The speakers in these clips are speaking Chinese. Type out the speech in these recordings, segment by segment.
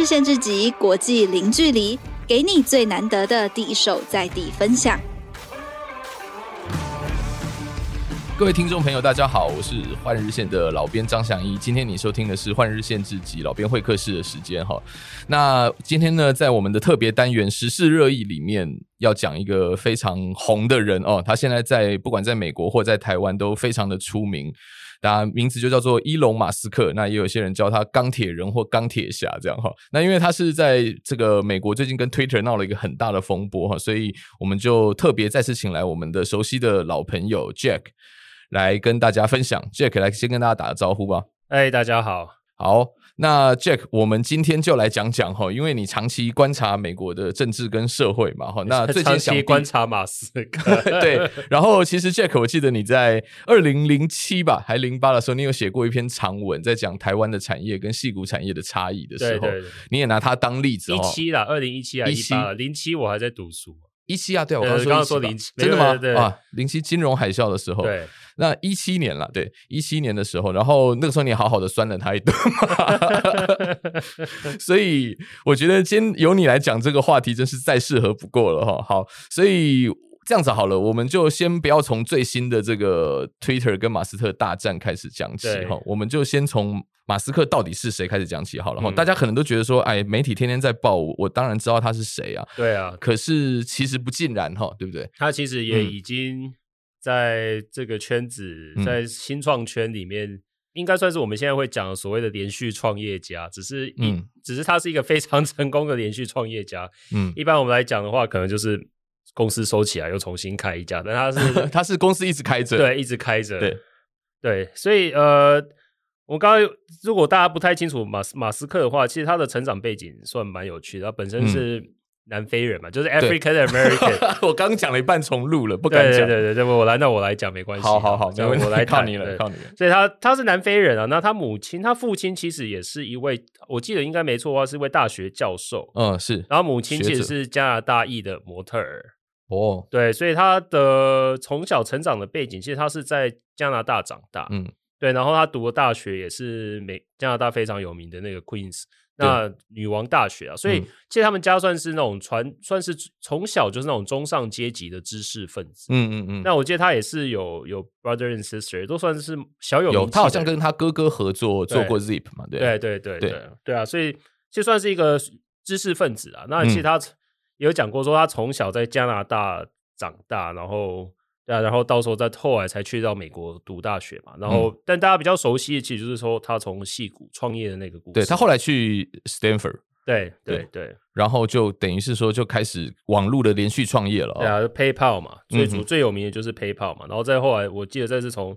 日线之集，国际零距离，给你最难得的第一手在地分享。各位听众朋友，大家好，我是换日线的老编张翔一。今天你收听的是换日线之集老编会客室的时间哈。那今天呢，在我们的特别单元时事热议里面，要讲一个非常红的人哦。他现在在不管在美国或在台湾都非常的出名，他名字就叫做伊隆马斯克。那也有些人叫他钢铁人或钢铁侠这样哈。那因为他是在这个美国最近跟 Twitter 闹了一个很大的风波哈，所以我们就特别再次请来我们的熟悉的老朋友 Jack。来跟大家分享，Jack 来先跟大家打个招呼吧。哎，大家好，好，那 Jack，我们今天就来讲讲哈，因为你长期观察美国的政治跟社会嘛哈，那 最近想观察马斯克，对，然后其实 Jack，我记得你在二零零七吧，还零八的时候，你有写过一篇长文，在讲台湾的产业跟戏骨产业的差异的时候，对对对，你也拿它当例子。一七啦，二零一七啊，一八零七我还在读书，一七啊，对，我刚刚说，刚刚说零七，真的吗？啊，零七金融海啸的时候，对。那一七年了，对，一七年的时候，然后那个时候你好好的酸了他一顿嘛，所以我觉得今天由你来讲这个话题真是再适合不过了哈。好，所以这样子好了，我们就先不要从最新的这个 Twitter 跟马斯特大战开始讲起哈，我们就先从马斯克到底是谁开始讲起好了哈。大家可能都觉得说，哎，媒体天天在报我，我当然知道他是谁啊。对啊，可是其实不尽然哈，对不对？他其实也已经、嗯。在这个圈子，在新创圈里面，嗯、应该算是我们现在会讲的所谓的连续创业家，只是嗯，只是他是一个非常成功的连续创业家。嗯，一般我们来讲的话，可能就是公司收起来又重新开一家，但他是 他是公司一直开着，对，一直开着，对对，所以呃，我刚刚如果大家不太清楚马斯马斯克的话，其实他的成长背景算蛮有趣的，他本身是。嗯南非人嘛，就是 African American。我刚讲了一半重录了，不敢讲。对对对对，我来，那我来讲没关系。好好好，我来 靠你了，靠你了。所以他他是南非人啊，那他母亲，他父亲其实也是一位，我记得应该没错的话，是一位大学教授。嗯，是。然后母亲其实是加拿大裔的模特儿。哦，对，所以他的从小成长的背景，其实他是在加拿大长大。嗯，对，然后他读的大学也是美加拿大非常有名的那个 Queens。那女王大学啊，所以其实他们家算是那种传，算是从小就是那种中上阶级的知识分子。嗯嗯嗯。那我记得他也是有有 brother and sister，都算是小有名。有，他好像跟他哥哥合作做过 Zip 嘛，对对对对对对啊，所以就算是一个知识分子啊。那其实他也有讲过说，他从小在加拿大长大，然后。对啊，然后到时候再后来才去到美国读大学嘛。然后，嗯、但大家比较熟悉的，其实就是说他从戏谷创业的那个故事。对，他后来去 Stanford，对对对，对，然后就等于是说就开始网络的连续创业了。对啊，PayPal 嘛，最主、嗯、最有名的就是 PayPal 嘛。然后再后来，我记得再是从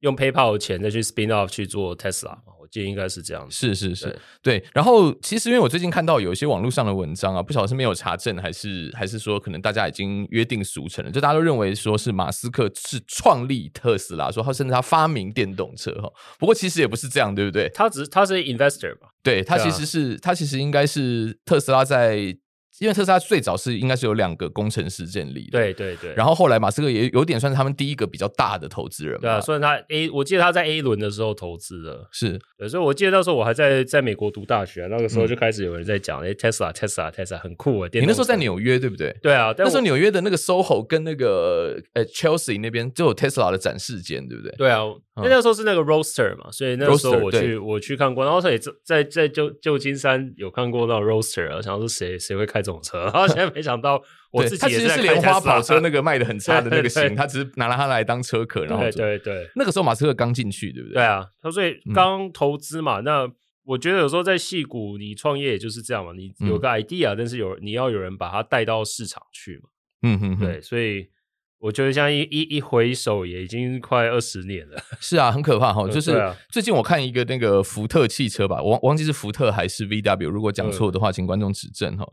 用 PayPal 的钱再去 spin off 去做 Tesla 嘛。就应该是这样，是是是对，对。然后其实因为我最近看到有一些网络上的文章啊，不晓得是没有查证，还是还是说可能大家已经约定俗成了，就大家都认为说是马斯克是创立特斯拉，说他甚至他发明电动车哈。不过其实也不是这样，对不对？他只是他是 investor 吧，对他其实是他其实应该是特斯拉在。因为特斯拉最早是应该是有两个工程师建立的，对对对。然后后来马斯克也有点算是他们第一个比较大的投资人，对啊，算是他 A，我记得他在 A 轮的时候投资的，是，所以我记得那时候我还在在美国读大学，那个时候就开始有人在讲，哎，Tesla，Tesla，Tesla 很酷啊。你那时候在纽约对不对？对啊，那时候纽约的那个 SOHO 跟那个呃 Chelsea 那边就有 Tesla 的展示间，对不对？对啊，那那时候是那个 Roadster 嘛，所以那个时候我去我去看过，然后他也在在旧旧金山有看过那个 Roadster 啊，想说谁谁会开这种车，然后现在。没想到我自己也是是莲花跑车那个卖的很差的 那个型，他只是拿了它来当车壳，然后对对对，那个时候马斯克刚进去，对不对？对啊，他所以刚投资嘛，那我觉得有时候在戏股你创业也就是这样嘛，你有个 idea，但是有你要有人把它带到市场去嘛，嗯哼，对，所以我觉得像一一一回首也已经快二十年了，是啊，很可怕哈，就是最近我看一个那个福特汽车吧，我忘忘记是福特还是 VW，如果讲错的话，请观众指正哈，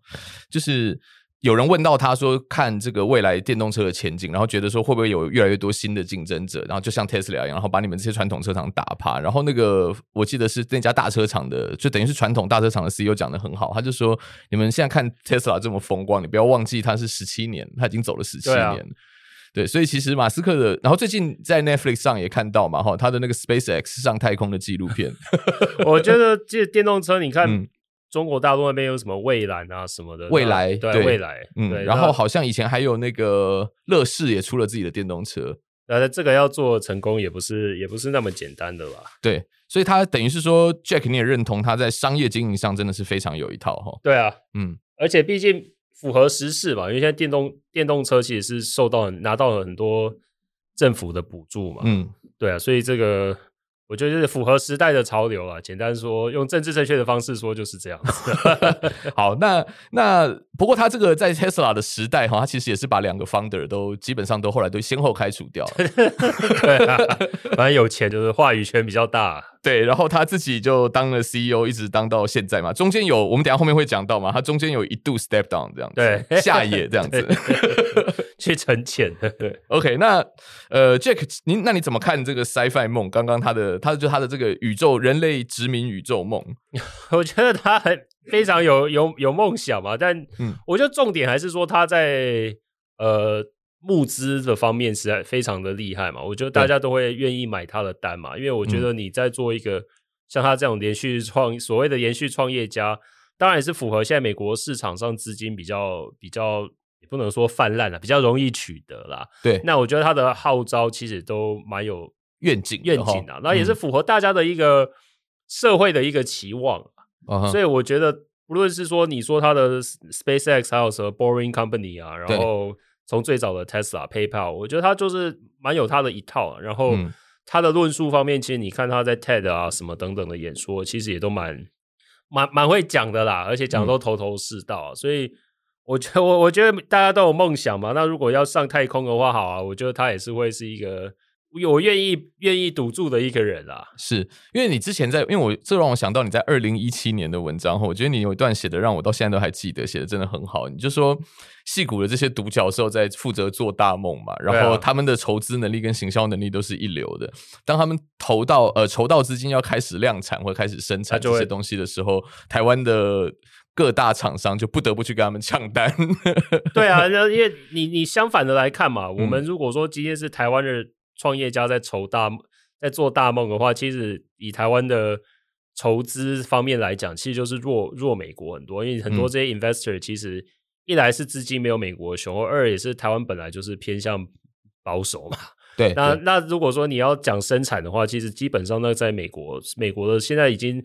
就是。有人问到他说，看这个未来电动车的前景，然后觉得说会不会有越来越多新的竞争者，然后就像 Tesla 一样，然后把你们这些传统车厂打趴。然后那个我记得是那家大车厂的，就等于是传统大车厂的 CEO 讲的很好，他就说，你们现在看 Tesla 这么风光，你不要忘记他是十七年，他已经走了十七年。对所以其实马斯克的，然后最近在 Netflix 上也看到嘛，哈，他的那个 SpaceX 上太空的纪录片，我觉得这电动车，你看。嗯中国大陆那边有什么蔚蓝啊什么的，蔚来对，对蔚来，嗯，然后好像以前还有那个乐视也出了自己的电动车，那这个要做成功也不是也不是那么简单的吧？对，所以他等于是说，Jack 你也认同他在商业经营上真的是非常有一套哈。对啊，嗯，而且毕竟符合时事嘛，因为现在电动电动车其实是受到拿到了很多政府的补助嘛，嗯，对啊，所以这个。我觉得就是符合时代的潮流啊，简单说，用政治正确的方式说就是这样子。好，那那不过他这个在 Tesla 的时代哈，他其实也是把两个 founder 都基本上都后来都先后开除掉了。对啊，反正有钱就是话语权比较大。对，然后他自己就当了 CEO，一直当到现在嘛。中间有我们等下后面会讲到嘛，他中间有一度 step down 这样子，对，下野这样子 去沉潜。对，OK，那呃，Jack，您那你怎么看这个 Sci-Fi 梦？刚刚他的，他就他的这个宇宙人类殖民宇宙梦，我觉得他很非常有有有梦想嘛。但嗯，我觉得重点还是说他在呃。募资的方面实在非常的厉害嘛，我觉得大家都会愿意买他的单嘛，因为我觉得你在做一个像他这种连续创所谓的延续创业家，当然也是符合现在美国市场上资金比较比较也不能说泛滥了，比较容易取得啦。对，那我觉得他的号召其实都蛮有愿景愿景的，那也是符合大家的一个社会的一个期望，嗯，所以我觉得不论是说你说他的 SpaceX 还有什么 Boring Company 啊，然后。从最早的 Tesla、PayPal，我觉得他就是蛮有他的一套。然后他的论述方面，其实你看他在 TED 啊什么等等的演说，其实也都蛮蛮蛮会讲的啦，而且讲的都头头是道。所以我觉得我我觉得大家都有梦想嘛。那如果要上太空的话，好啊，我觉得他也是会是一个。我愿意愿意赌注的一个人啊，是因为你之前在，因为我这让我想到你在二零一七年的文章，我觉得你有一段写的让我到现在都还记得，写的真的很好。你就说戏骨的这些独角兽在负责做大梦嘛，然后他们的筹资能力跟行销能力都是一流的。当他们投到呃筹到资金要开始量产或开始生产这些东西的时候，台湾的各大厂商就不得不去跟他们抢单。对啊，因为你你相反的来看嘛，我们如果说今天是台湾的。创业家在筹大在做大梦的话，其实以台湾的筹资方面来讲，其实就是弱弱美国很多，因为很多这些 investor 其实一来是资金没有美国雄厚，二也是台湾本来就是偏向保守嘛。对，那那如果说你要讲生产的话，其实基本上那在美国，美国的现在已经。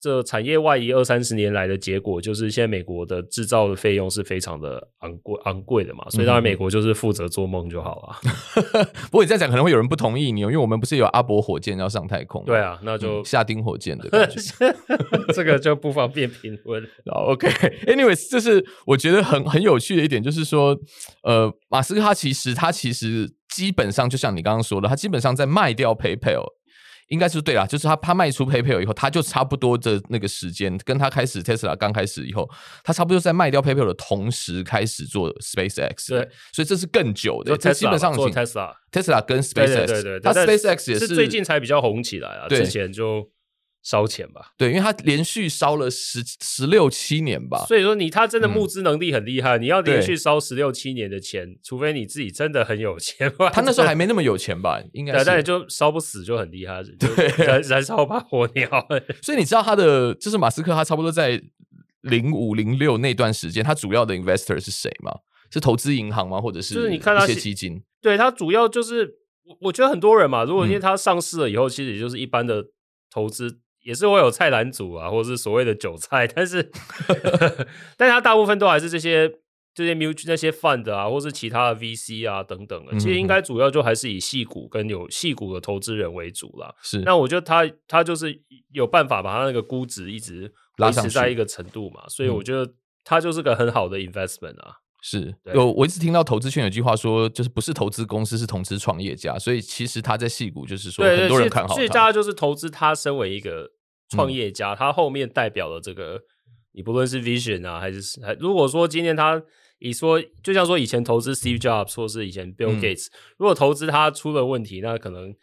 这产业外移二三十年来的结果，就是现在美国的制造的费用是非常的昂贵昂贵的嘛，所以当然美国就是负责做梦就好了。不过你这样讲可能会有人不同意你，因为我们不是有阿伯火箭要上太空？对啊，那就、嗯、夏丁火箭的 感觉，这个就不方便评论。OK，Anyways，、okay. 就是我觉得很很有趣的一点，就是说，呃，马斯克他其实他其实基本上就像你刚刚说的，他基本上在卖掉 PayPal。应该是对啦，就是他他卖出 PayPal 以后，他就差不多的那个时间，跟他开始 Tesla 刚开始以后，他差不多在卖掉 PayPal 的同时开始做 SpaceX。对，所以这是更久的。这基本上做 Tesla Tesla 跟 SpaceX，对对对，他 SpaceX 也是，是最近才比较红起来啊，之前就。烧钱吧，对，因为他连续烧了十十六七年吧，所以说你他真的募资能力很厉害。嗯、你要连续烧十六七年的钱，除非你自己真的很有钱吧。他那时候还没那么有钱吧？应该是，但也就烧不死就很厉害，对，燃燃烧吧火鸟。所以你知道他的就是马斯克，他差不多在零五零六那段时间，他主要的 investor 是谁吗？是投资银行吗？或者是就是你看一些基金？对他主要就是我我觉得很多人嘛，如果因为他上市了以后，嗯、其实也就是一般的投资。也是会有菜篮组啊，或者是所谓的韭菜，但是，但是他大部分都还是这些这些 mutual 那些 fund 啊，或是其他的 VC 啊等等的。其实应该主要就还是以戏股跟有戏股的投资人为主啦。是，那我觉得他他就是有办法把他那个估值一直维持在一个程度嘛，所以我觉得他就是个很好的 investment 啊。是有，我一直听到投资圈有句话说，就是不是投资公司，是投资创业家。所以其实他在戏股就是说，很多人看好他。所以大家就是投资他，身为一个创业家，嗯，他后面代表了这个，你不论是 vision 啊，还是还如果说今天他以说，就像说以前投资 Steve Jobs，或是以前 Bill Gates，嗯，如果投资他出了问题，那可能。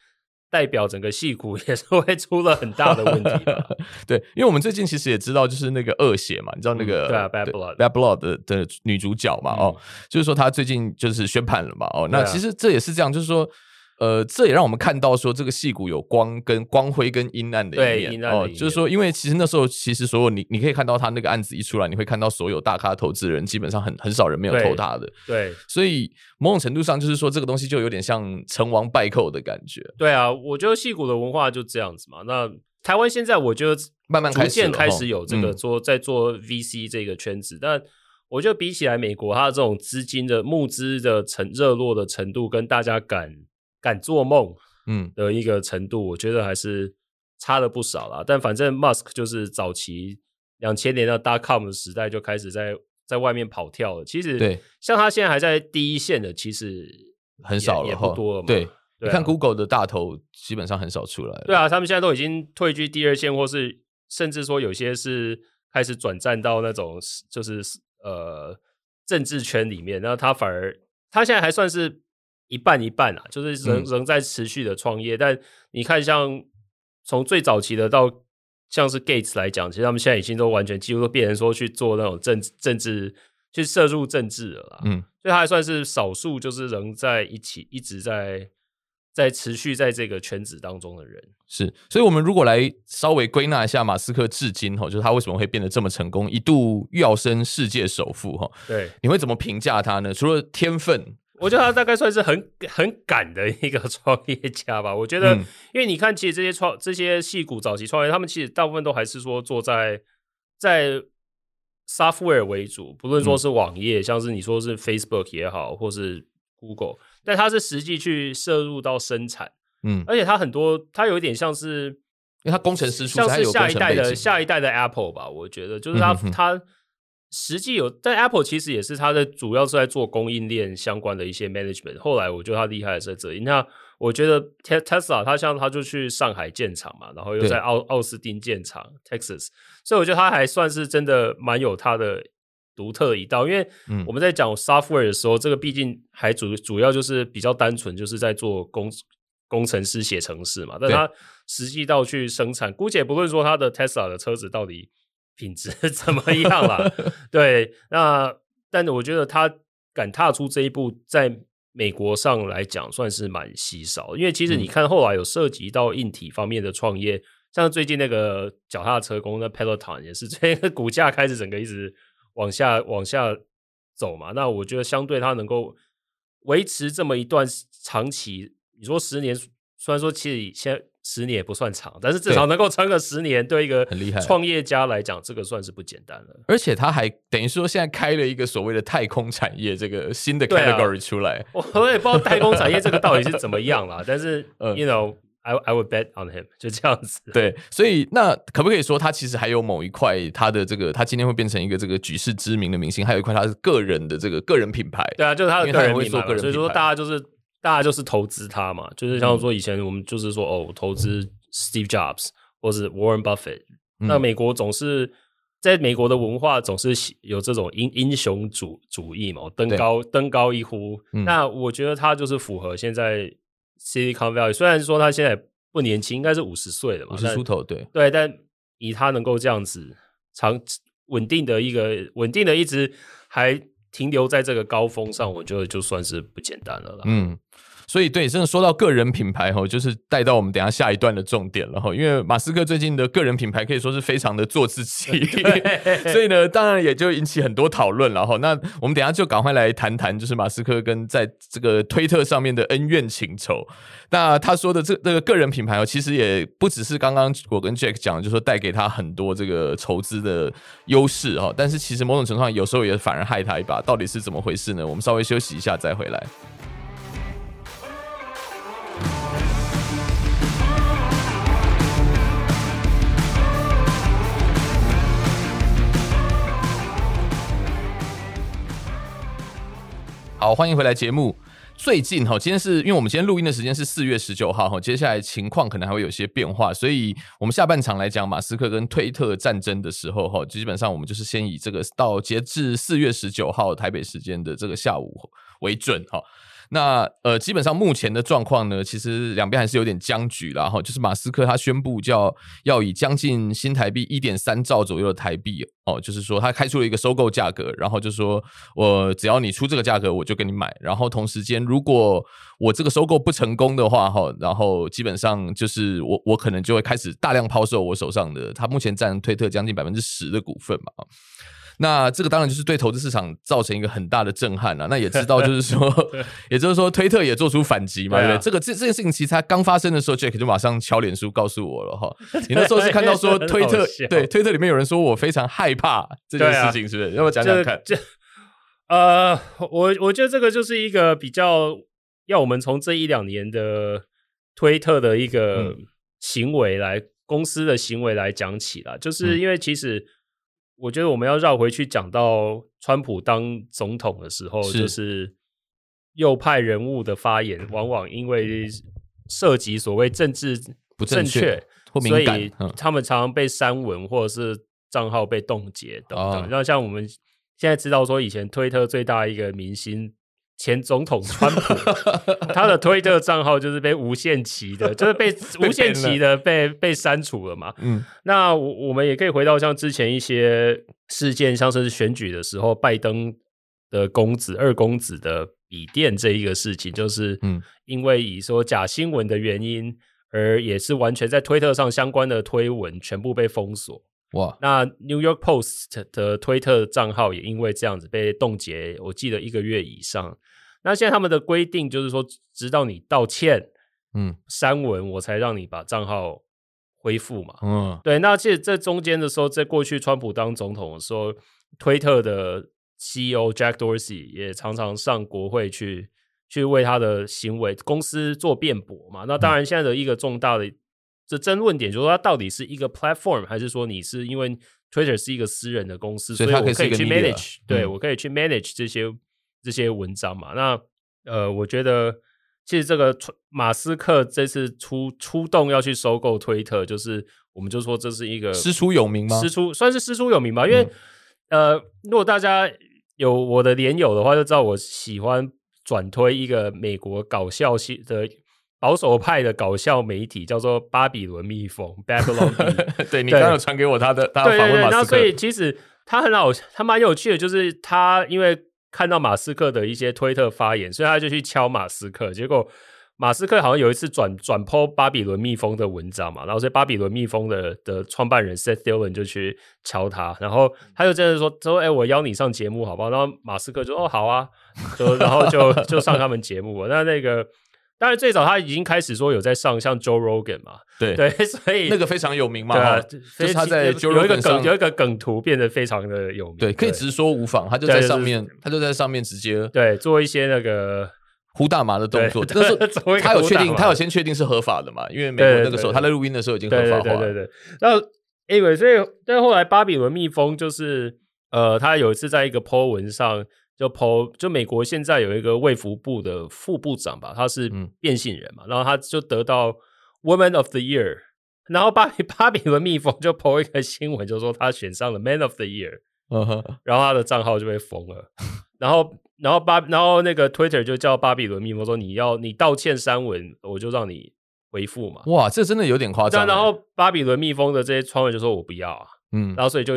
代表整个戏骨 也是会出了很大的问题的，对，因为我们最近其实也知道，就是那个恶血嘛，你知道那个、嗯、对啊，Bad Blood，Bad Blood 的的女主角嘛，嗯、哦，就是说她最近就是宣判了嘛，哦，那其实这也是这样，就是说，呃，这也让我们看到说，这个戏骨有光跟光辉跟阴暗的一面对哦，就是说，因为其实那时候其实所有你你可以看到他那个案子一出来，你会看到所有大咖投资人基本上很很少人没有投他的，对，对所以某种程度上就是说，这个东西就有点像成王败寇的感觉。对啊，我觉得戏骨的文化就这样子嘛。那台湾现在我觉得慢慢开始开始有这个做在做 VC 这个圈子，嗯、但我觉得比起来美国，它的这种资金的募资的程热络的程度，跟大家敢敢做梦。嗯的一个程度，我觉得还是差了不少啦。但反正 Musk 就是早期两千年的 dot com 的时代就开始在在外面跑跳了。其实，对，像他现在还在第一线的，其实很少了，也不多了嘛。对，你看 Google 的大头基本上很少出来。对啊，他们现在都已经退居第二线，或是甚至说有些是开始转战到那种就是呃政治圈里面。那他反而他现在还算是。一半一半啊，就是仍仍在持续的创业，嗯、但你看，像从最早期的到像是 Gates 来讲，其实他们现在已经都完全几乎都变成说去做那种政政治，去涉入政治了啦。嗯，所以他还算是少数，就是仍在一起一直在在持续在这个圈子当中的人。是，所以我们如果来稍微归纳一下马斯克至今哈，就是他为什么会变得这么成功，一度跃升世界首富哈？对，你会怎么评价他呢？除了天分？我觉得他大概算是很很敢的一个 创业家吧。我觉得，因为你看，其实这些创这些戏骨早期创业，他们其实大部分都还是说坐在在 software 为主，不论说是网页，嗯、像是你说是 Facebook 也好，或是 Google，但他是实际去摄入到生产，嗯，而且他很多，他有一点像是，因为他工程师出像是下一代的下一代的 Apple 吧，我觉得就是他、他。实际有，但 Apple 其实也是它的主要是在做供应链相关的一些 management。后来我觉得它厉害的是在这里。那我觉得 Tesla 它像它就去上海建厂嘛，然后又在奥奥斯汀建厂 Texas，所以我觉得它还算是真的蛮有它的独特的一道。因为我们在讲 software 的时候，这个毕竟还主主要就是比较单纯，就是在做工工程师写程式嘛。但它实际到去生产，姑且不论说它的 Tesla 的车子到底。品质 怎么样啦？对，那但我觉得他敢踏出这一步，在美国上来讲算是蛮稀少。因为其实你看，后来有涉及到硬体方面的创业，嗯、像最近那个脚踏车公司 Peloton 也是，这个股价开始整个一直往下往下走嘛。那我觉得相对它能够维持这么一段长期，你说十年，虽然说其实现在。十年也不算长，但是至少能够撑个十年，对一个很厉害创业家来讲，这个算是不简单了。而且他还等于说，现在开了一个所谓的太空产业这个新的 category 出来。啊、我也不知道太空产业这个到底是怎么样啦，但是、嗯、，you know，I I would bet on him，就这样子。对，所以那可不可以说，他其实还有某一块，他的这个，他今天会变成一个这个举世知名的明星，还有一块他是个人的这个个人品牌。对啊，就是他的个人品牌，所以说大家就是。大家就是投资他嘛，就是像说以前我们就是说哦，投资 Steve Jobs 或是 Warren Buffett。嗯、那美国总是在美国的文化总是有这种英英雄主主义嘛，登高登高一呼。嗯、那我觉得他就是符合现在 Silicon Valley。虽然说他现在不年轻，应该是五十岁了嘛，五十出头，对对。但以他能够这样子长稳定的一个稳定的一直还。停留在这个高峰上，我觉得就算是不简单了啦。嗯。所以，对，真的说到个人品牌哈，就是带到我们等一下下一段的重点了哈。因为马斯克最近的个人品牌可以说是非常的做自己，所以呢，当然也就引起很多讨论了哈。那我们等一下就赶快来谈谈，就是马斯克跟在这个推特上面的恩怨情仇。那他说的这这个个人品牌哦，其实也不只是刚刚我跟 Jack 讲，就是说带给他很多这个筹资的优势哈。但是其实某种程度上，有时候也反而害他一把。到底是怎么回事呢？我们稍微休息一下再回来。好，欢迎回来节目。最近哈，今天是因为我们今天录音的时间是四月十九号哈，接下来情况可能还会有些变化，所以我们下半场来讲马斯克跟推特战争的时候哈，基本上我们就是先以这个到截至四月十九号台北时间的这个下午为准哈。那呃，基本上目前的状况呢，其实两边还是有点僵局啦。哈。就是马斯克他宣布叫要以将近新台币一点三兆左右的台币哦，就是说他开出了一个收购价格，然后就说我只要你出这个价格，我就给你买。然后同时间，如果我这个收购不成功的话，哈，然后基本上就是我我可能就会开始大量抛售我手上的，他目前占推特将近百分之十的股份嘛。那这个当然就是对投资市场造成一个很大的震撼了。那也知道，就是说，也就是说，推特也做出反击嘛，对不对？这个这这件事情其实它刚发生的时候，Jack 就马上敲脸书告诉我了哈。你那时候是看到说推特对推特里面有人说我非常害怕这件事情，是不是？要不要讲讲看？这呃，我我觉得这个就是一个比较要我们从这一两年的推特的一个行为来公司的行为来讲起啦，就是因为其实。我觉得我们要绕回去讲到川普当总统的时候，是就是右派人物的发言，往往因为涉及所谓政治不正确，所以他们常常被删文或者是账号被冻结等等。那、哦、像我们现在知道说，以前推特最大一个明星。前总统川普，他的推特账号就是被无限期的，就是被 无限期的被被删除了嘛。嗯，那我我们也可以回到像之前一些事件，像是选举的时候，拜登的公子二公子的笔电这一个事情，就是嗯，因为以说假新闻的原因，而也是完全在推特上相关的推文全部被封锁。哇，那 New York Post 的推特账号也因为这样子被冻结，我记得一个月以上。那现在他们的规定就是说，直到你道歉，嗯，删文，我才让你把账号恢复嘛。嗯，对。那其实这中间的时候，在过去川普当总统的时候，推特的 CEO Jack Dorsey 也常常上国会去去为他的行为公司做辩驳嘛。那当然，现在的一个重大的这争论点就是说，它到底是一个 platform，还是说你是因为 Twitter 是一个私人的公司，所以我可以去 manage，对，我可以去 manage 这些。这些文章嘛，那呃，我觉得其实这个马斯克这次出出动要去收购推特，就是我们就说这是一个师出有名吗？师出算是师出有名吧，因为、嗯、呃，如果大家有我的连友的话，就知道我喜欢转推一个美国搞笑系的保守派的搞笑媒体，叫做巴比伦蜜蜂 （Babylon）。对，对你刚刚有传给我他的，他的访问马斯克。那所以其实他很好，他蛮有趣的，就是他因为。看到马斯克的一些推特发言，所以他就去敲马斯克。结果马斯克好像有一次转转 po 巴比伦蜜蜂的文章嘛，然后所以巴比伦蜜蜂的的创办人 Seth Dillon 就去敲他，然后他就真的说说，哎、欸，我邀你上节目好不好？然后马斯克就说哦好啊，就然后就 就上他们节目。那那个。当然，最早他已经开始说有在上像 Joe Rogan 嘛，对 对，所以那个非常有名嘛，对啊，就是他在 Joe Rogan 有一个梗，有一个梗图变得非常的有名，对，可以直说无妨，他就在上面，他就在上面直接对做一些那个呼大麻的动作，但是 他有确定，他有先确定是合法的嘛，因为美国那个时候他在录音的时候已经合法化了，对对对。然后，anyway，所以但后来巴比伦蜜蜂就是呃，他有一次在一个 po 文上。就 po 就美国现在有一个卫福部的副部长吧，他是变性人嘛，嗯、然后他就得到 Woman of the Year，然后巴比 巴比伦蜜蜂就 po 一个新闻，就说他选上了 Man of the Year，然后他的账号就被封了，然后然后巴然后那个 Twitter 就叫巴比伦蜜蜂说，你要你道歉删文，我就让你回复嘛，哇，这真的有点夸张，然后巴比伦蜜蜂的这些创办人就说我不要啊，嗯，然后所以就。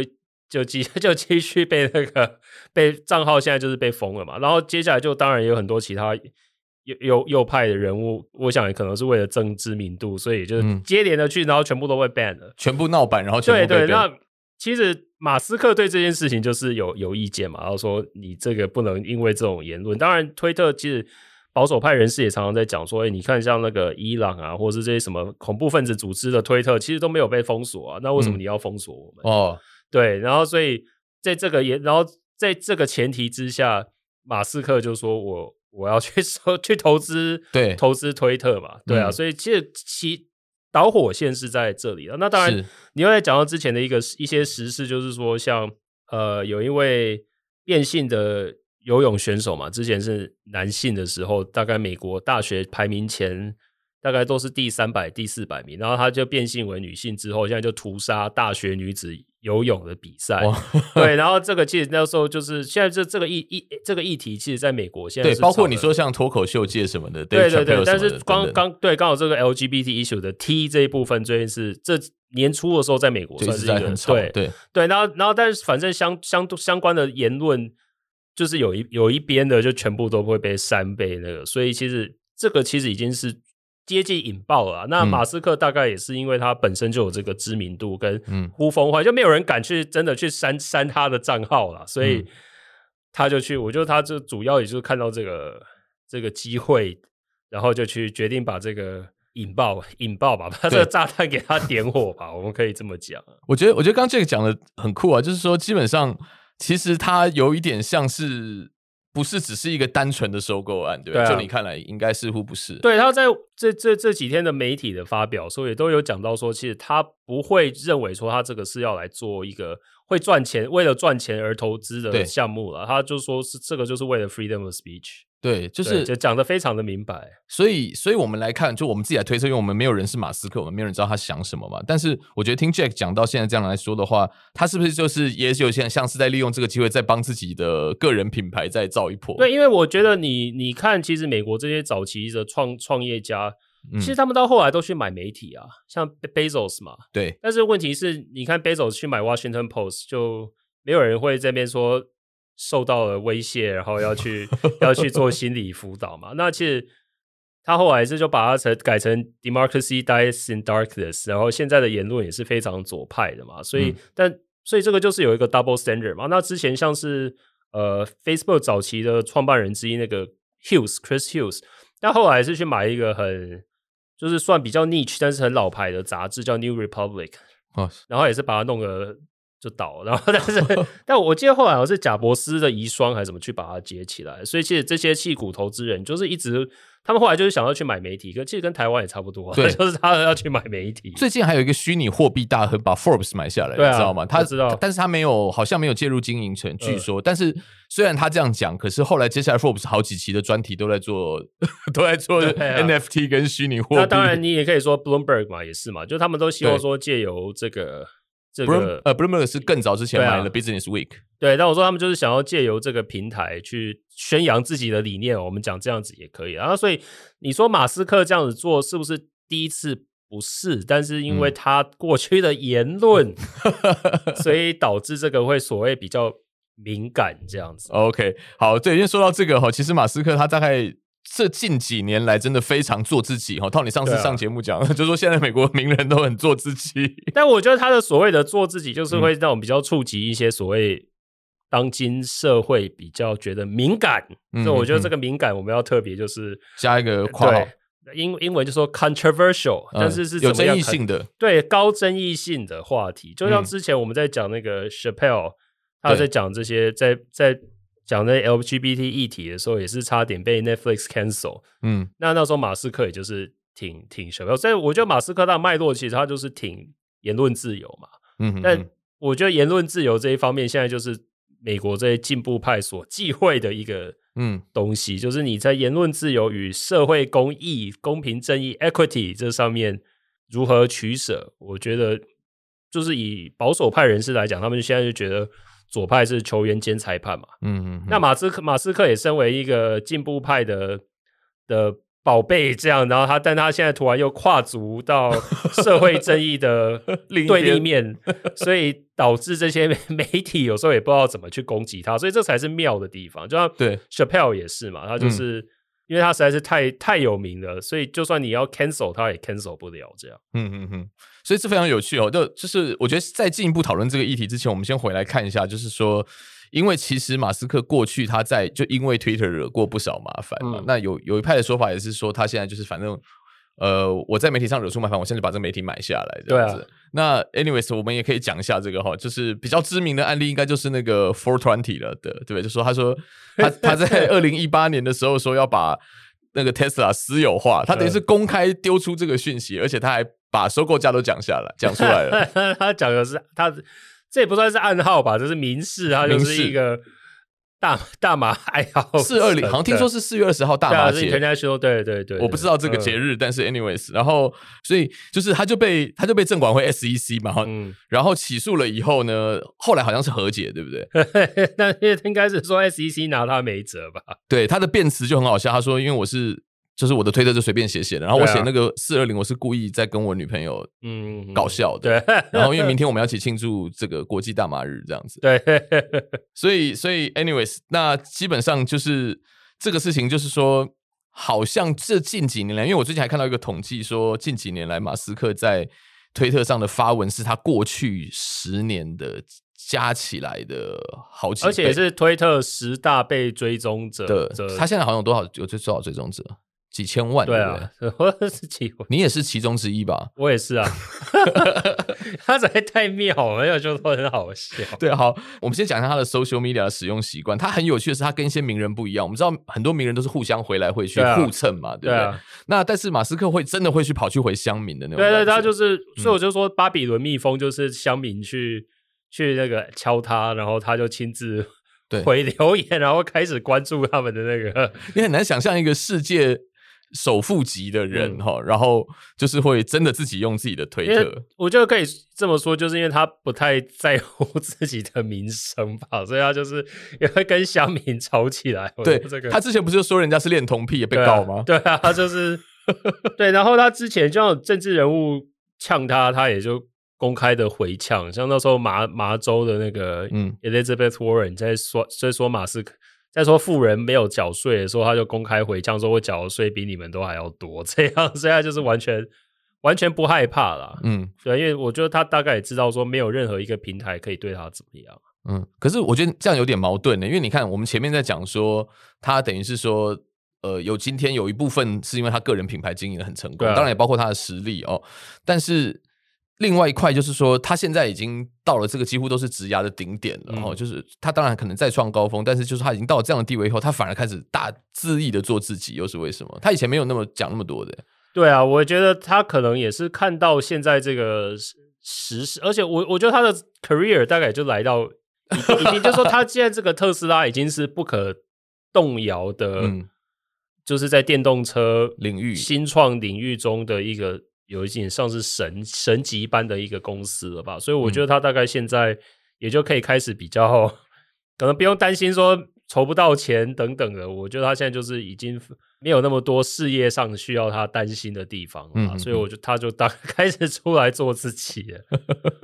就继 就继续被那个被账号现在就是被封了嘛，然后接下来就当然也有很多其他右右右派的人物，我想也可能是为了争知名度，所以就接连的去，然后全部都被 ban 了，全部闹版，然后全部被 ban。对对，那其实马斯克对这件事情就是有有意见嘛，然后说你这个不能因为这种言论，当然推特其实保守派人士也常常在讲说，哎，你看像那个伊朗啊，或者是这些什么恐怖分子组织的推特，其实都没有被封锁啊，那为什么你要封锁我们？嗯、哦。对，然后所以在这个也，然后在这个前提之下，马斯克就说我我要去收去投资，对，投资推特嘛，对啊，嗯、所以其实其导火线是在这里了。那当然，你又在讲到之前的一个一些实事，就是说像呃，有一位变性的游泳选手嘛，之前是男性的时候，大概美国大学排名前。大概都是第三百、第四百名，然后他就变性为女性之后，现在就屠杀大学女子游泳的比赛，对，然后这个其实那时候就是现在这这个议议这个议题，其实在美国现在对，包括你说像脱口秀界什么的，对对对，但是刚刚对刚好这个 LGBT issue 的 T 这一部分，最近是这年初的时候在美国算是一个对对对，然后然后但是反正相相相关的言论，就是有一有一边的就全部都会被删被那个，所以其实这个其实已经是。接近引爆了，那马斯克大概也是因为他本身就有这个知名度跟呼风唤雨，就没有人敢去真的去删删 他的账号了，所以他就去，我觉得他就主要也就是看到这个这个机会，然后就去决定把这个引爆引爆吧，把这个炸弹给他点火吧，我们可以这么讲。我觉得我觉得刚刚这个讲的很酷啊，就是说基本上其实他有一点像是。不是只是一个单纯的收购案，对吧？对啊，就你看来，应该似乎不是。对，他在这这这几天的媒体的发表，所以也都有讲到说，其实他不会认为说他这个是要来做一个会赚钱、为了赚钱而投资的项目了。他就说是这个就是为了 freedom of speech。对，就是就讲的非常的明白，所以，所以我们来看，就我们自己来推测，因为我们没有人是马斯克，我们没有人知道他想什么嘛。但是，我觉得听 Jack 讲到现在这样来说的话，他是不是就是也有些像是在利用这个机会，在帮自己的个人品牌再造一波？对，因为我觉得你你看，其实美国这些早期的创创业家，其实他们到后来都去买媒体啊，像 Bezos 嘛，对。但是问题是，你看 Bezos 去买 Washington Post，就没有人会这边说。受到了威胁，然后要去 要去做心理辅导嘛？那其实他后来是就把它成改成 Democracy Dies in Darkness，然后现在的言论也是非常左派的嘛。所以，嗯、但所以这个就是有一个 double standard 嘛。那之前像是呃 Facebook 早期的创办人之一那个 Hughes Chris Hughes，但后来是去买一个很就是算比较 niche 但是很老牌的杂志叫 New Republic，哦，然后也是把它弄个。就倒了，然后但是，但我记得后来好像是贾伯斯的遗孀还是怎么去把它接起来，所以其实这些弃股投资人就是一直，他们后来就是想要去买媒体，可其实跟台湾也差不多，对，就是他要去买媒体。最近还有一个虚拟货币大亨把 Forbes 买下来，啊、你知道吗？他知道，但是他没有，好像没有介入经营层，据说。呃、但是虽然他这样讲，可是后来接下来 Forbes 好几期的专题都在做，都在做 NFT 跟虚拟货币。那当然，你也可以说 Bloomberg 嘛，也是嘛，就他们都希望说借由这个。这个呃，Bloomberg 是更早之前买了 Business Week，对，但我说他们就是想要借由这个平台去宣扬自己的理念，我们讲这样子也可以。然后，所以你说马斯克这样子做是不是第一次？不是，但是因为他过去的言论，嗯、所以 导致这个会所谓比较敏感这样子。OK，好，对，因为说到这个哈，其实马斯克他大概。这近几年来，真的非常做自己哈。套你上次上节目讲，啊、就说现在美国名人都很做自己。但我觉得他的所谓的做自己，就是会让我们比较触及一些所谓当今社会比较觉得敏感。所以我觉得这个敏感，我们要特别就是加一个括号，英英文就说 controversial，但是是有争议性的，对高争议性的话题。就像之前我们在讲那个 Chappelle，他在讲这些，在在。讲那 LGBT 议题的时候，也是差点被 Netflix cancel。嗯，那那时候马斯克也就是挺挺什么，所以我觉得马斯克他的脉络其实他就是挺言论自由嘛。嗯但我觉得言论自由这一方面，现在就是美国这些进步派所忌讳的一个嗯东西，嗯、就是你在言论自由与社会公义、公平正义 （equity） 这上面如何取舍？我觉得就是以保守派人士来讲，他们现在就觉得。左派是球员兼裁判嘛？嗯嗯。那马斯克马斯克也身为一个进步派的的宝贝，这样，然后他，但他现在突然又跨足到社会正义的 对立面，所以导致这些 媒体有时候也不知道怎么去攻击他，所以这才是妙的地方。就像对 Chappelle 也是嘛，他就是。嗯因为他实在是太太有名了，所以就算你要 cancel，他也 cancel 不了。这样，嗯嗯嗯，所以这非常有趣哦。就就是我觉得在进一步讨论这个议题之前，我们先回来看一下，就是说，因为其实马斯克过去他在就因为 Twitter 惹过不少麻烦嘛。嗯、那有有一派的说法也是说，他现在就是反正。呃，我在媒体上惹出麻烦，我现在把这个媒体买下来，这样子。啊、那 anyways，我们也可以讲一下这个哈，就是比较知名的案例，应该就是那个 Four Twenty 了的，对不对？就说他说他 他在二零一八年的时候说要把那个 Tesla 私有化，他等于是公开丢出这个讯息，而且他还把收购价都讲下来，讲出来了。他讲的是他这也不算是暗号吧，这是明示，他就是一个。大 大麻还好四二零，好像听说是四月二十号大麻节。对对对，我不知道这个节日，但是 anyways，然后所以就是他就被他就被证管会 SEC 嘛，嗯，然后起诉了以后呢，后来好像是和解，对不对？那应该是说 SEC 拿他没辙吧？对，他的辩词就很好笑，他说因为我是。就是我的推特就随便写写的，然后我写那个四二零，我是故意在跟我女朋友嗯搞笑的，对。然后因为明天 我们要一起庆祝这个国际大麻日这样子，对。所以所以 anyways，那基本上就是这个事情，就是说好像这近几年来，因为我最近还看到一个统计说，近几年来马斯克在推特上的发文是他过去十年的加起来的好几，而且也是推特十大被追踪者的。他现在好像有多少有最多少追踪者？几千万对啊，我是几，你也是其中之一吧？我也是啊，他实在太妙了，有就说很好笑。对，好，我们先讲一下他的 social media 的使用习惯。他很有趣的是，他跟一些名人不一样。我们知道很多名人都是互相回来回去互蹭嘛，对不对？那但是马斯克会真的会去跑去回乡民的那种。对，对对，他就是，所以我就说巴比伦蜜蜂就是乡民去、嗯、去那个敲他，然后他就亲自回留言，然后开始关注他们的那个。你很难想象一个世界。首富级的人哈，嗯、然后就是会真的自己用自己的推特，我觉得可以这么说，就是因为他不太在乎 自己的名声吧，所以他就是也会跟乡民吵起来。对，这个他之前不是说人家是恋童癖也被告吗？对啊，对啊，他就是 对，然后他之前就像政治人物呛他，他也就公开的回呛，像那时候麻麻州的那个嗯 Elizabeth Warren 在说，所以说马斯克。再说富人没有缴税的时候，他就公开回呛说：“我缴的税比你们都还要多。”这样现在就是完全完全不害怕啦。嗯，对，因为我觉得他大概也知道说，没有任何一个平台可以对他怎么样。嗯，可是我觉得这样有点矛盾呢，因为你看，我们前面在讲说，他等于是说，呃，有今天有一部分是因为他个人品牌经营的很成功，啊、当然也包括他的实力哦，但是。另外一块就是说，他现在已经到了这个几乎都是职涯的顶点了，然后、嗯、就是他当然可能再创高峰，但是就是他已经到了这样的地位以后，他反而开始大恣意的做自己，又是为什么？他以前没有那么讲那么多的。对啊，我觉得他可能也是看到现在这个时事，而且我我觉得他的 career 大概就来到已经就是说他现在这个特斯拉已经是不可动摇的，嗯、就是在电动车领域新创领域中的一个。有一点像是神神级般的一个公司了吧，所以我觉得他大概现在也就可以开始比较，嗯、可能不用担心说筹不到钱等等的。我觉得他现在就是已经没有那么多事业上需要他担心的地方了，所以我觉得他就当 开始出来做自己了。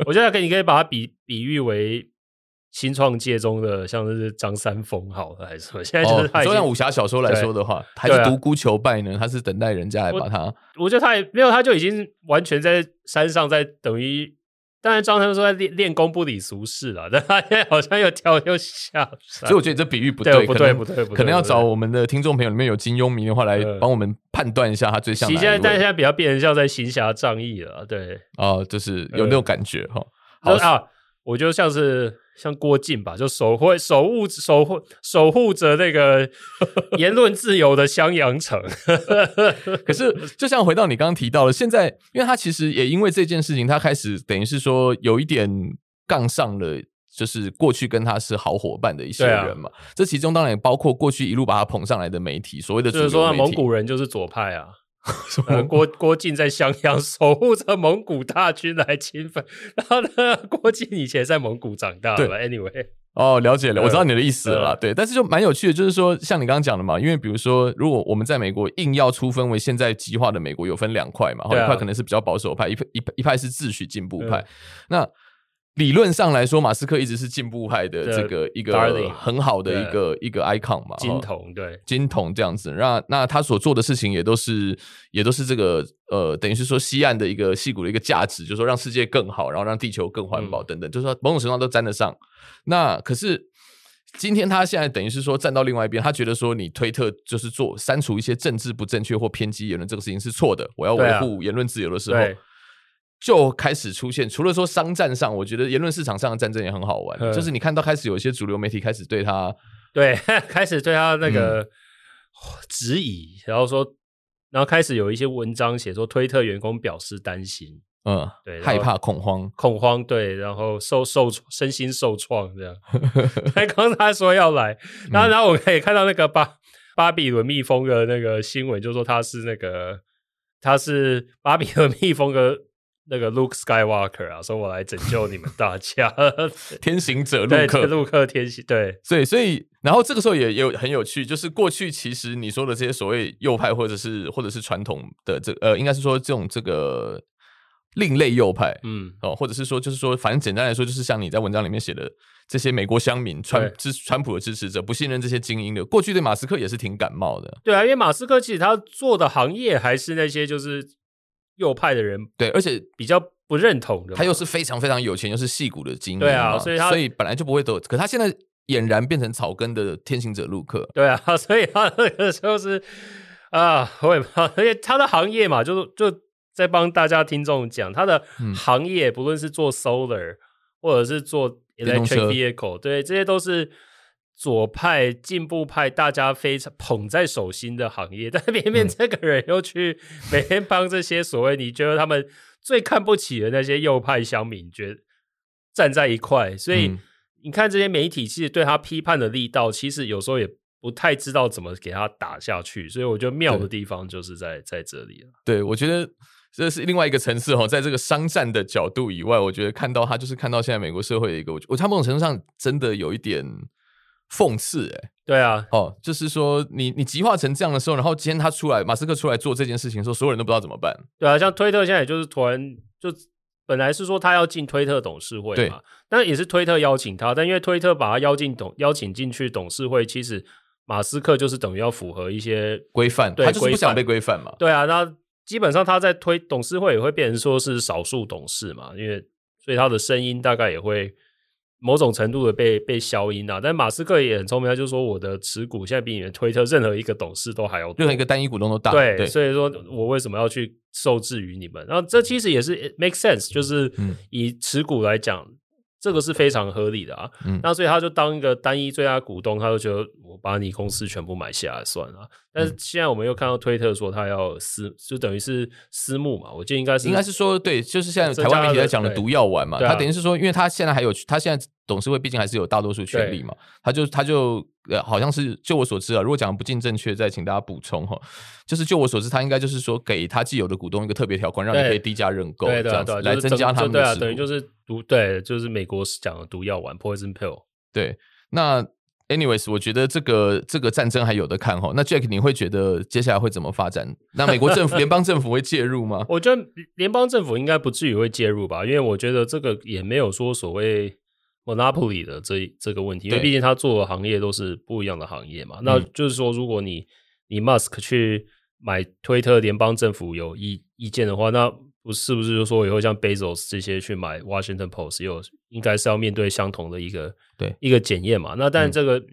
我觉得可以，你可以把它比比喻为。新创界中的像是张三丰好了还是什么？现在就是他，就像武侠小说来说的话，还是独孤求败呢？他是等待人家来把他。我觉得他也没有，他就已经完全在山上，在等于。当然，张三丰说在练练功不理俗事了，但他现在好像又跳又下。所以我觉得这比喻不对，不对，不对，可能要找我们的听众朋友里面有金庸迷的话来帮我们判断一下，他最像。现在，但现在比较变成像在行侠仗义了，对。哦，就是有那种感觉哈。好啊，我觉得像是。像郭靖吧，就守护、守护、守护、守护着那个 言论自由的襄阳城。可是，就像回到你刚刚提到了，现在，因为他其实也因为这件事情，他开始等于是说有一点杠上了，就是过去跟他是好伙伴的一些人嘛。啊、这其中当然也包括过去一路把他捧上来的媒体，所谓的就是说蒙古人就是左派啊。呃、郭郭靖在襄阳守护着蒙古大军来侵犯，然后呢，郭靖以前在蒙古长大，对，anyway，哦，了解了，我知道你的意思了啦，对，但是就蛮有趣的，就是说，像你刚刚讲的嘛，因为比如说，如果我们在美国硬要出分为现在极化的美国，有分两块嘛，啊、一块可能是比较保守派，一派一一派是自诩进步派，嗯、那。理论上来说，马斯克一直是进步派的这个一个很好的一个一个 icon 嘛，金童对金童这样子。那那他所做的事情也都是也都是这个呃，等于是说西岸的一个戏骨的一个价值，就是说让世界更好，然后让地球更环保等等，就是说某种程度上都沾得上。那可是今天他现在等于是说站到另外一边，他觉得说你推特就是做删除一些政治不正确或偏激言论这个事情是错的，我要维护言论自由的时候。就开始出现，除了说商战上，我觉得言论市场上的战争也很好玩。嗯、就是你看到开始有一些主流媒体开始对他，对，开始对他那个质疑，嗯、然后说，然后开始有一些文章写说，推特员工表示担心。嗯，对，害怕恐慌，恐慌，对，然后受受身心受创这样。他刚他说要来，然后然后我可以看到那个巴巴比伦蜜蜂的那个新闻，就说他是那个他是巴比伦蜜蜂的。那个 Luke Skywalker 啊，说我来拯救你们大家，天行者陆克，陆克天行，对，所以所以，然后这个时候也也有很有趣，就是过去其实你说的这些所谓右派或者是或者是传统的这呃，应该是说这种这个另类右派，嗯哦，或者是说就是说，反正简单来说，就是像你在文章里面写的这些美国乡民川支川普的支持者不信任这些精英的，过去对马斯克也是挺感冒的，对啊，因为马斯克其实他做的行业还是那些就是。右派的人对，而且比较不认同的，他又是非常非常有钱，又是戏骨的精英，对啊，所以他所以本来就不会得，可他现在俨然变成草根的天行者陆克，对啊，所以他那个就是啊，我也不知道，而且他的行业嘛，就就在帮大家听众讲，他的行业不论是做 solar 或者是做 electric vehicle，对，这些都是。左派、进步派，大家非常捧在手心的行业，但偏偏这个人又去每天帮这些所谓你觉得他们最看不起的那些右派乡民，觉得站在一块。所以你看这些媒体，其实对他批判的力道，其实有时候也不太知道怎么给他打下去。所以我觉得妙的地方就是在在这里了。对，我觉得这是另外一个层次哈，在这个商战的角度以外，我觉得看到他就是看到现在美国社会的一个，我我他某种程度上真的有一点。讽刺哎、欸，对啊，哦，就是说你你极化成这样的时候，然后今天他出来，马斯克出来做这件事情的时候，所有人都不知道怎么办。对啊，像推特现在也就是突然就本来是说他要进推特董事会嘛，但也是推特邀请他，但因为推特把他邀进董邀请进去董事会，其实马斯克就是等于要符合一些规范，对他就是不想被规范嘛。对啊，那基本上他在推董事会也会变成说是少数董事嘛，因为所以他的声音大概也会。某种程度的被被消音啊，但马斯克也很聪明，他就说我的持股现在比你的推特任何一个董事都还要多，任何一个单一股东都大。对，对，所以说我为什么要去受制于你们？然后这其实也是 make sense，就是以持股来讲。嗯这个是非常合理的啊，嗯，那所以他就当一个单一最大股东，他就觉得我把你公司全部买下来算了。但是现在我们又看到推特说他要私，就等于是私募嘛。我记得应该是应该是说对，就是现在台湾媒体在讲的毒药丸嘛。他等于是说，因为他现在还有他现在董事会毕竟还是有大多数权利嘛，他就他就。呃，好像是就我所知啊，如果讲的不尽正确，再请大家补充哈。就是就我所知，他应该就是说给他既有的股东一个特别条款，让你可以低价认购，这样子来增加他们的持股。对啊，等于就是毒，对，就是美国讲的毒药丸 （poison pill）。对，那 anyways，我觉得这个这个战争还有的看哈。那 Jack，你会觉得接下来会怎么发展？那美国政府、联邦政府会介入吗？我觉得联邦政府应该不至于会介入吧，因为我觉得这个也没有说所谓。Monopoly 的这这个问题，因为毕竟他做的行业都是不一样的行业嘛。那就是说，如果你你 Musk 去买推特，联邦政府有意意见的话，那不是不是就说以后像 Bezos 这些去买 Washington Post，有应该是要面对相同的一个对一个检验嘛？那但这个、嗯、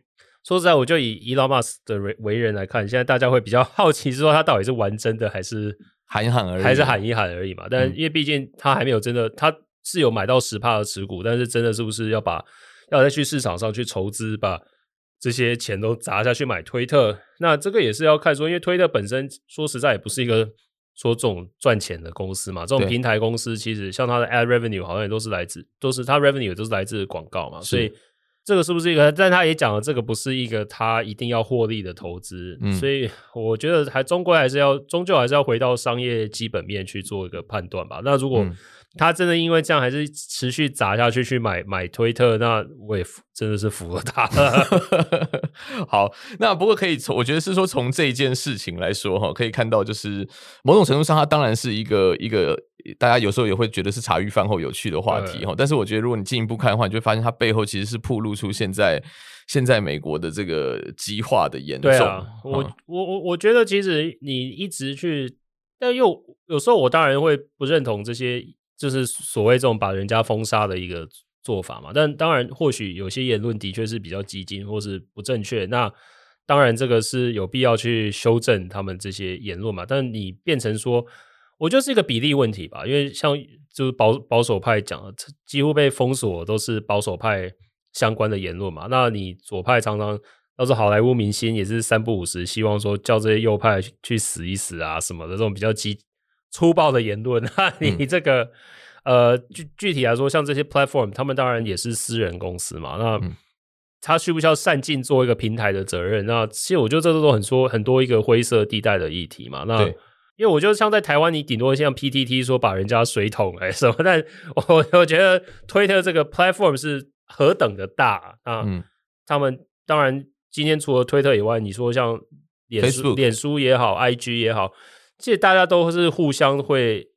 说实在，我就以 Elon Musk 的为人来看，现在大家会比较 好奇，是说他到底是玩真的，还是喊一喊而已，还是喊一喊而已嘛？但因为毕竟他还没有真的他。是有买到十帕的持股，但是真的是不是要把要再去市场上去筹资，把这些钱都砸下去买推特？那这个也是要看说，因为推特本身说实在也不是一个说这种赚钱的公司嘛，这种平台公司其实像它的 ad revenue 好像也都是来自都是它 revenue 都是来自广告嘛，所以这个是不是一个？但他也讲了，这个不是一个他一定要获利的投资，嗯，所以我觉得还终归还是要终究还是要回到商业基本面去做一个判断吧。那如果、嗯他真的因为这样还是持续砸下去去买买推特，那我也真的是服了他了。好，那不过可以从我觉得是说从这一件事情来说哈，可以看到就是某种程度上，它当然是一个一个大家有时候也会觉得是茶余饭后有趣的话题哈。但是我觉得如果你进一步看的话，你就会发现它背后其实是暴露出现在现在美国的这个激化的严重。对啊，我我我我觉得其实你一直去，但又有时候我当然会不认同这些。就是所谓这种把人家封杀的一个做法嘛，但当然或许有些言论的确是比较激进或是不正确，那当然这个是有必要去修正他们这些言论嘛。但你变成说，我觉得是一个比例问题吧，因为像就是保保守派讲的，几乎被封锁都是保守派相关的言论嘛。那你左派常常要是好莱坞明星也是三不五时，希望说叫这些右派去死一死啊什么的这种比较激。粗暴的言论，那你这个、嗯、呃具具体来说，像这些 platform，他们当然也是私人公司嘛，那。嗯他需不需要善尽做一个平台的责任？那其实我觉得这都很说很多一个灰色地带的议题嘛。那因为我觉得像在台湾，你顶多像 PTT 说把人家水桶哎什么，但我我觉得 Twitter 这个 platform 是何等的大啊！嗯，他们当然今天除了 Twitter 以外，你说像脸书、脸书也好，IG 也好，其实大家都是互相会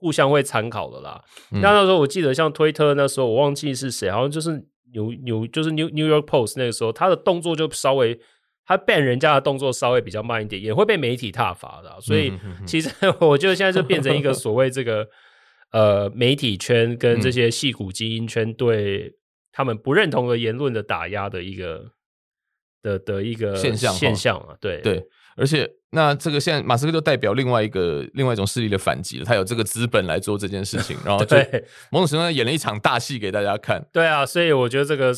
互相会参考的啦。嗯、那那时候我记得像 Twitter 那时候，我忘记是谁，好像就是。纽纽就是 New New York Post 那个时候，他的动作就稍微，他 ban 人家的动作稍微比较慢一点，也会被媒体挞伐的。所以其实 我觉得现在就变成一个所谓这个呃媒体圈跟这些戏骨精英圈对他们不认同的言论的打压的一个的的一个现象现象啊，对对。而且，那这个现在马斯克就代表另外一个另外一种势力的反击了。他有这个资本来做这件事情，然后就 某种程度上演了一场大戏给大家看。对啊，所以我觉得这个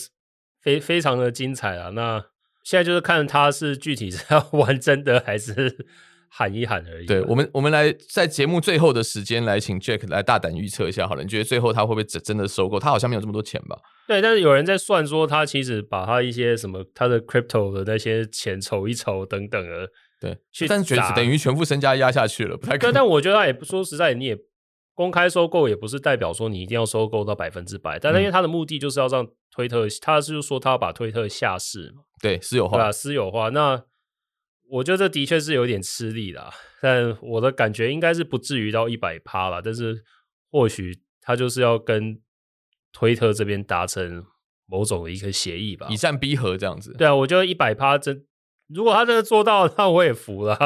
非非常的精彩啊。那现在就是看他是具体是要 玩真的还是喊一喊而已。对我们，我们来在节目最后的时间来请 Jack 来大胆预测一下好了。你觉得最后他会不会真真的收购？他好像没有这么多钱吧？对，但是有人在算说他其实把他一些什么他的 crypto 的那些钱筹一筹等等的。对，但是等于全部身家压下去了，不太可能。但我觉得他也不说实在，你也公开收购也不是代表说你一定要收购到百分之百。但是因为他的目的就是要让推特，他是说他要把推特下市嘛，对，私有化，对啊，私有化。那我觉得这的确是有点吃力的，但我的感觉应该是不至于到一百趴了。但是或许他就是要跟推特这边达成某种的一个协议吧，以战逼和这样子。对啊，我觉得一百趴真。如果他真的做到，那我也服了。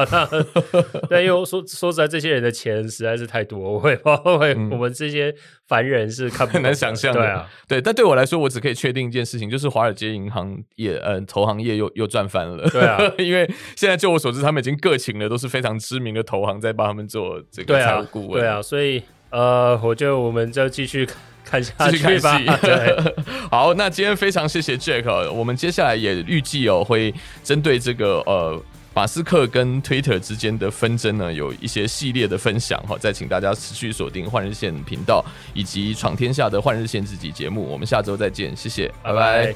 对，因为说说实在，这些人的钱实在是太多，我会，我会，我们这些凡人是看不很难想象的。对啊，对，但对我来说，我只可以确定一件事情，就是华尔街银行业，呃，投行业又又赚翻了。对啊，因为现在就我所知，他们已经各请了都是非常知名的投行在帮他们做这个财务顾问。对啊，所以呃，我觉得我们就继续。继续开 对，好，那今天非常谢谢 Jack，我们接下来也预计哦会针对这个呃马斯克跟 Twitter 之间的纷争呢有一些系列的分享哈，再请大家持续锁定换日线频道以及闯天下的换日线自己节目，我们下周再见，谢谢，拜拜。